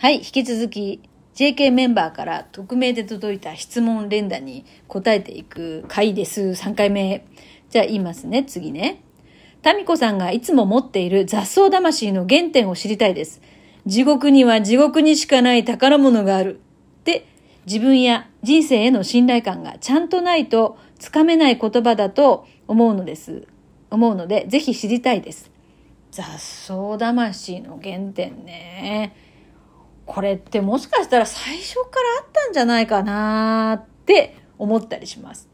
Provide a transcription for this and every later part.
はい、引き続き JK メンバーから匿名で届いた質問連打に答えていく回です。3回目。じゃあ言いますね、次ね。タミコさんがいつも持っている雑草魂の原点を知りたいです。地獄には地獄にしかない宝物がある。って自分や人生への信頼感がちゃんとないとつかめない言葉だと思うのです。思うので、ぜひ知りたいです。雑草魂の原点ね。これってもしかしたら最初からあったんじゃないかなって思ったりします。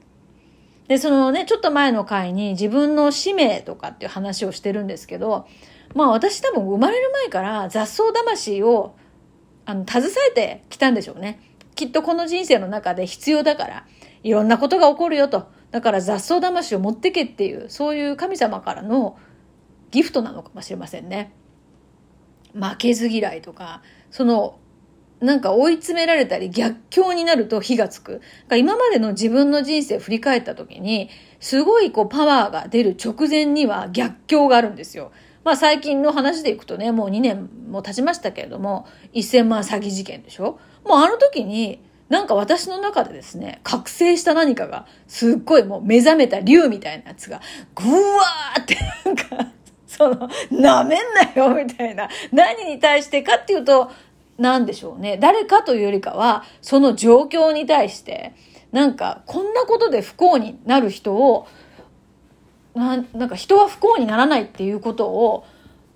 で、そのね、ちょっと前の回に自分の使命とかっていう話をしてるんですけど、まあ私多分生まれる前から雑草魂をあの携えてきたんでしょうね。きっとこの人生の中で必要だから、いろんなことが起こるよと。だから雑草魂を持ってけっていう、そういう神様からのギフトなのかもしれませんね。負けず嫌いとか、その、なんか追い詰められたり逆境になると火がつく。今までの自分の人生を振り返った時に、すごいこうパワーが出る直前には逆境があるんですよ。まあ最近の話でいくとね、もう2年も経ちましたけれども、1000万詐欺事件でしょもうあの時に、なんか私の中でですね、覚醒した何かが、すっごいもう目覚めた竜みたいなやつが、ぐわーってなんか、その、なめんなよみたいな。何に対してかっていうと、なんでしょうね。誰かというよりかは、その状況に対して、なんか、こんなことで不幸になる人を、ななんか人は不幸にならないっていうことを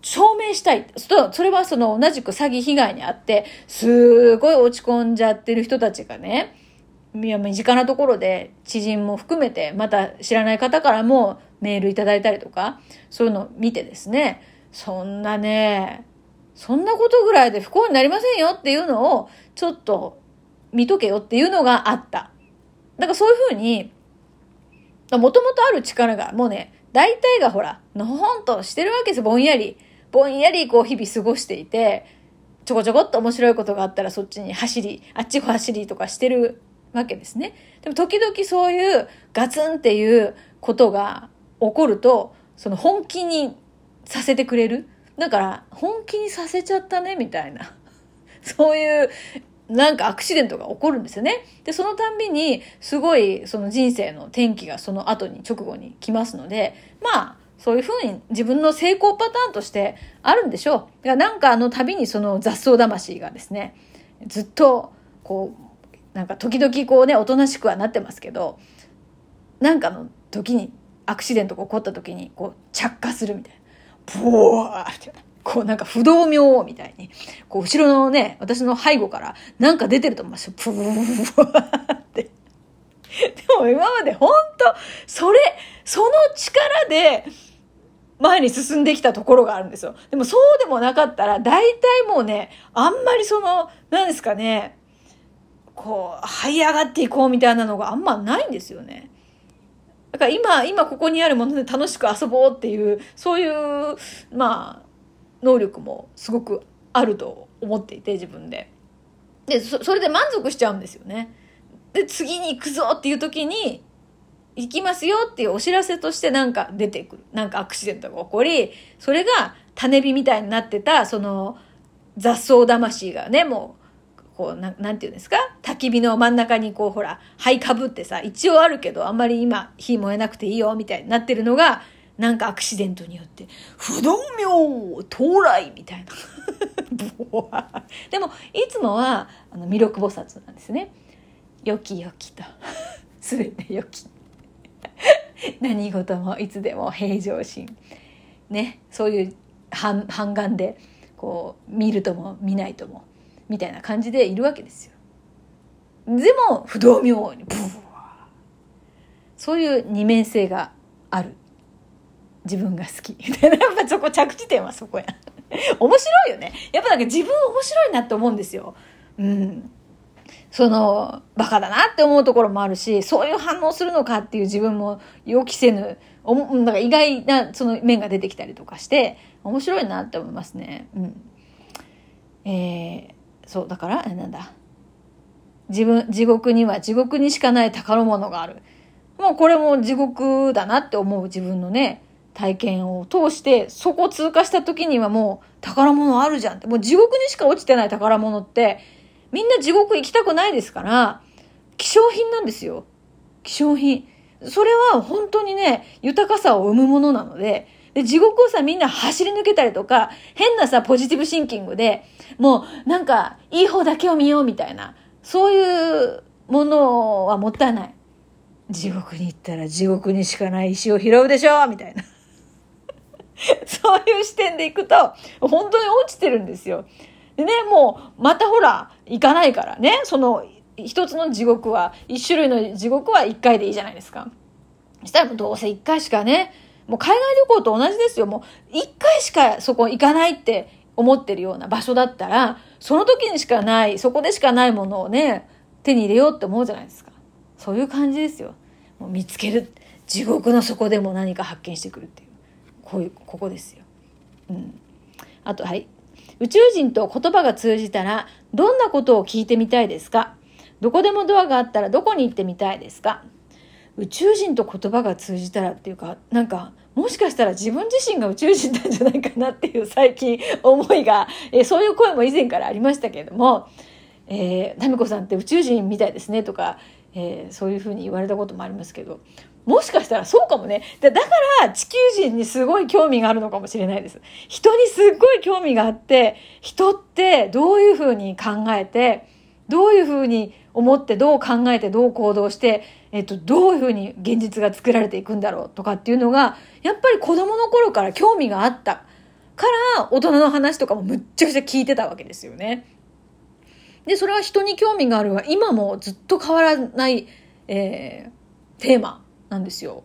証明したい。それはその同じく詐欺被害にあって、すごい落ち込んじゃってる人たちがね、身近なところで知人も含めて、また知らない方からもメールいただいたりとか、そういうのを見てですね、そんなね、そんなことぐらいで不幸になりませんよっていうのを、ちょっと見とけよっていうのがあった。だからそういうふうに、もともとある力が、もうね、大体がほら、のほんとしてるわけですぼんやり。ぼんやりこう日々過ごしていて、ちょこちょこっと面白いことがあったらそっちに走り、あっち走りとかしてるわけですね。でも時々そういうガツンっていうことが起こると、その本気にさせてくれる？だから、本気にさせちゃったね、みたいな。そういう、なんかアクシデントが起こるんですよね。で、そのたんびに、すごい、その人生の転機がその後に、直後に来ますので、まあ、そういうふうに自分の成功パターンとしてあるんでしょう。だからなんかあの旅にその雑草魂がですね、ずっと、こう、なんか時々こうね、おとなしくはなってますけど、なんかの時に、アクシデントが起こった時に、こう、着火するみたいな。ブワーって。こうなんか不動明王みたいに、こう後ろのね、私の背後からなんか出てると思いますよ。プーって。でも今まで本当それ、その力で前に進んできたところがあるんですよ。でもそうでもなかったら、大体もうね、あんまりその、なんですかね、こう、這い上がっていこうみたいなのがあんまないんですよね。だから今、今ここにあるもので楽しく遊ぼうっていう、そういう、まあ、能力もすごくあると思っていて、自分で。で、それで満足しちゃうんですよね。で、次に行くぞっていう時に、行きますよっていうお知らせとしてなんか出てくる。なんかアクシデントが起こり、それが種火みたいになってた、その雑草魂がね、もう、こう、ななんていうんですか？焚き火の真ん中にこう、ほら、灰かぶってさ、一応あるけど、あんまり今火燃えなくていいよ、みたいになってるのが、なんかアクシデントによって、不動明到来みたいな。でも、いつもは、あの、弥勒菩薩なんですね。よきよきと。すべてよき。何事もいつでも平常心。ね、そういう半半眼で、こう、見るとも見ないとも、みたいな感じでいるわけですよ。でも、不動明に、ブーそういう二面性がある。自分が好き。みたいな。やっぱそこ着地点はそこや。面白いよね。やっぱなんか自分面白いなって思うんですよ。うん。その、バカだなって思うところもあるし、そういう反応するのかっていう自分も予期せぬ、おなんか意外なその面が出てきたりとかして、面白いなって思いますね。うん。えー、そう、だから、なんだ？自分、地獄には地獄にしかない宝物がある。もうこれも地獄だなって思う自分のね、体験を通してそこを通過した時にはもう宝物あるじゃんってもう地獄にしか落ちてない宝物ってみんな地獄行きたくないですから希少品なんですよ希少品それは本当にね豊かさを生むものなのでで、地獄をさ、みんな走り抜けたりとか、変なさ、ポジティブシンキングで、もう、なんか、いい方だけを見ようみたいな、そういうものはもったいない。地獄に行ったら地獄にしかない石を拾うでしょみたいな。そういう視点で行くと、本当に落ちてるんですよ。でね、もう、またほら、行かないからね、その、一つの地獄は、一種類の地獄は一回でいいじゃないですか。したらどうせ一回しかね、もう海外旅行と同じですよ。もう一回しかそこ行かないって思ってるような場所だったら、その時にしかない、そこでしかないものをね、手に入れようって思うじゃないですか。そういう感じですよ。もう見つける。地獄の底でも何か発見してくるっていう。こういう、ここですよ。うん。あと、はい。宇宙人と言葉が通じたら、どんなことを聞いてみたいですか？どこでもドアがあったらどこに行ってみたいですか？宇宙人と言葉が通じたらっていうか、なんか、もしかしたら自分自身が宇宙人なんじゃないかなっていう最近思いが、えー、そういう声も以前からありましたけれども、えー、タミコさんって宇宙人みたいですねとか、えー、そういうふうに言われたこともありますけど、もしかしたらそうかもね。だから地球人にすごい興味があるのかもしれないです。人にすっごい興味があって、人ってどういうふうに考えて、どういうふうに思ってどう考えてどう行動して、えっと、どういうふうに現実が作られていくんだろうとかっていうのが、やっぱり子供の頃から興味があったから大人の話とかもむっちゃくちゃ聞いてたわけですよね。で、それは人に興味があるは今もずっと変わらない、えー、テーマなんですよ。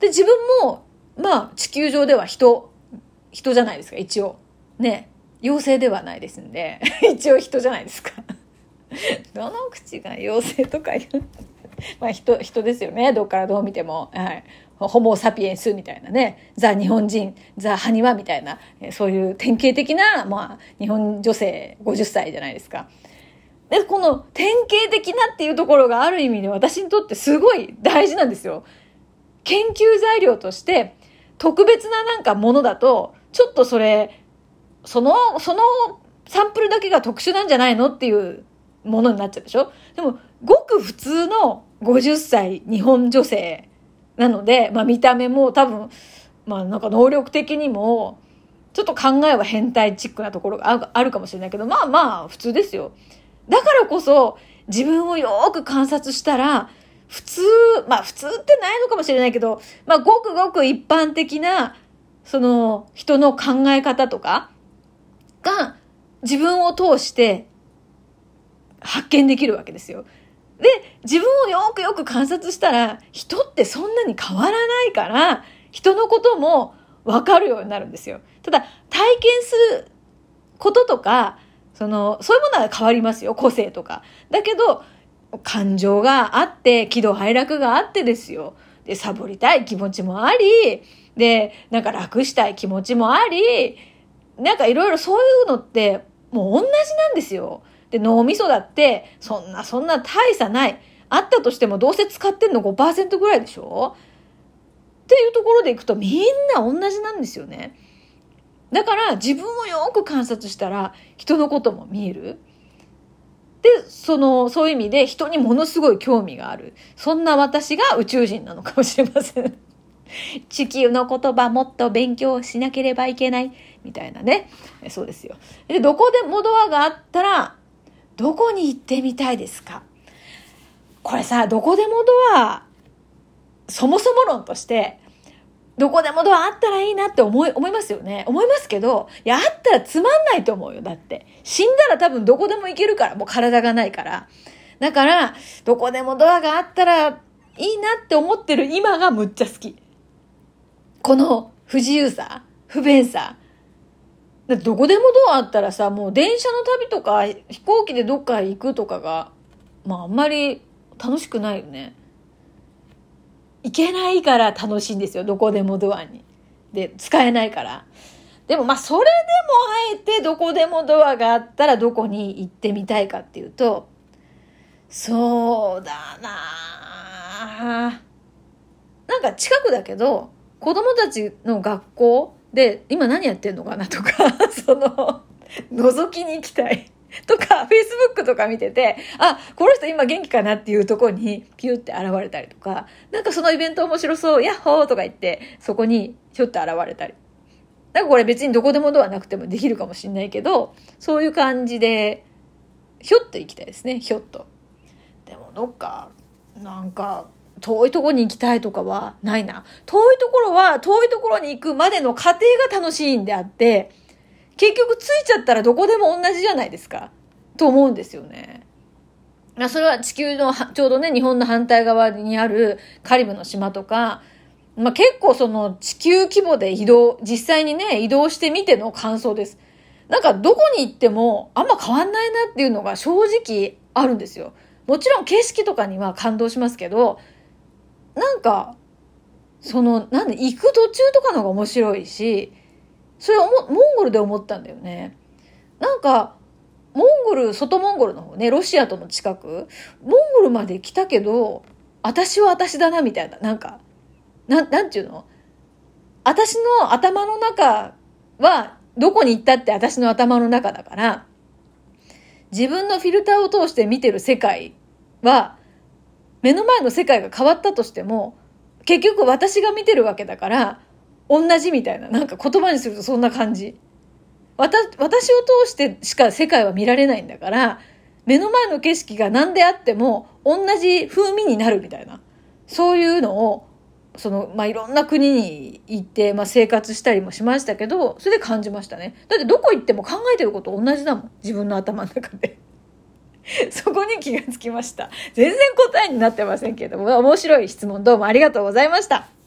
で、自分も、まあ、地球上では人、人じゃないですか、一応。ね。妖精ではないですんで、一応人じゃないですか。どの口が妖精とか言う まあ人、人ですよね。どっからどう見ても。はい。ホモ・サピエンスみたいなね。ザ・日本人、ザ・ハニワみたいな、そういう典型的な、まあ、日本女性50歳じゃないですか。で、この典型的なっていうところがある意味で私にとってすごい大事なんですよ。研究材料として特別ななんかものだと、ちょっとそれ、その、そのサンプルだけが特殊なんじゃないのっていうものになっちゃうでしょでも、ごく普通の50歳日本女性なので、まあ見た目も多分、まあなんか能力的にも、ちょっと考えは変態チックなところがあるかもしれないけど、まあまあ普通ですよ。だからこそ自分をよく観察したら、普通、まあ普通ってないのかもしれないけど、まあごくごく一般的な、その人の考え方とかが自分を通して発見できるわけですよ。で、自分をよくよく観察したら、人ってそんなに変わらないから、人のこともわかるようになるんですよ。ただ、体験することとか、その、そういうものは変わりますよ。個性とか。だけど、感情があって、喜怒哀楽があってですよ。で、サボりたい気持ちもあり、で、なんか楽したい気持ちもあり、なんかいろいろそういうのって、もう同じなんですよ。で、脳みそだって、そんな、そんな大差ない。あったとしてもどうせ使ってんの5%ぐらいでしょ？っていうところでいくとみんな同じなんですよね。だから自分をよく観察したら人のことも見える。で、その、そういう意味で人にものすごい興味がある。そんな私が宇宙人なのかもしれません。地球の言葉もっと勉強しなければいけない。みたいなね。そうですよ。で、どこでもドアがあったらどこに行ってみたいですか？これさ、どこでもドア、そもそも論として、どこでもドアあったらいいなって思い、思いますよね。思いますけど、いや、あったらつまんないと思うよ。だって。死んだら多分どこでも行けるから、もう体がないから。だから、どこでもドアがあったらいいなって思ってる今がむっちゃ好き。この不自由さ、不便さ、だどこでもドアあったらさ、もう電車の旅とか飛行機でどっか行くとかが、まああんまり楽しくないよね。行けないから楽しいんですよ。どこでもドアに。で、使えないから。でもまあそれでもあえてどこでもドアがあったらどこに行ってみたいかっていうと、そうだななんか近くだけど、子供たちの学校で今何やってんのかなとか、その、覗きに行きたい。とか、Facebook とか見てて、あ、この人今元気かなっていうところにピュって現れたりとか、なんかそのイベント面白そう、ヤッホーとか言って、そこにひょって現れたり。なんかこれ別にどこでもドアなくてもできるかもしんないけど、そういう感じで、ひょっと行きたいですね、ひょっと。でもどっか、なんか、遠いところに行きたいとかはないな。遠いところは、遠いところに行くまでの過程が楽しいんであって、結局着いちゃったらどこでも同じじゃないですか。と思うんですよね。それは地球のちょうどね、日本の反対側にあるカリブの島とか、まあ、結構その地球規模で移動、実際にね、移動してみての感想です。なんかどこに行ってもあんま変わんないなっていうのが正直あるんですよ。もちろん景色とかには感動しますけど、なんか、その、なんで、行く途中とかのが面白いし、それをモンゴルで思ったんだよね。なんか、モンゴル、外モンゴルの方ね、ロシアとの近く、モンゴルまで来たけど、私は私だな、みたいな、なんか、なん、なんていうの？私の頭の中は、どこに行ったって私の頭の中だから、自分のフィルターを通して見てる世界は、目の前の世界が変わったとしても、結局私が見てるわけだから、同じみたいな、なんか言葉にするとそんな感じ。私を通してしか世界は見られないんだから、目の前の景色が何であっても同じ風味になるみたいな。そういうのを、その、まあ、いろんな国に行って、まあ、生活したりもしましたけど、それで感じましたね。だってどこ行っても考えてること同じだもん。自分の頭の中で。そこに気がつきました。全然答えになってませんけども、面白い質問どうもありがとうございました。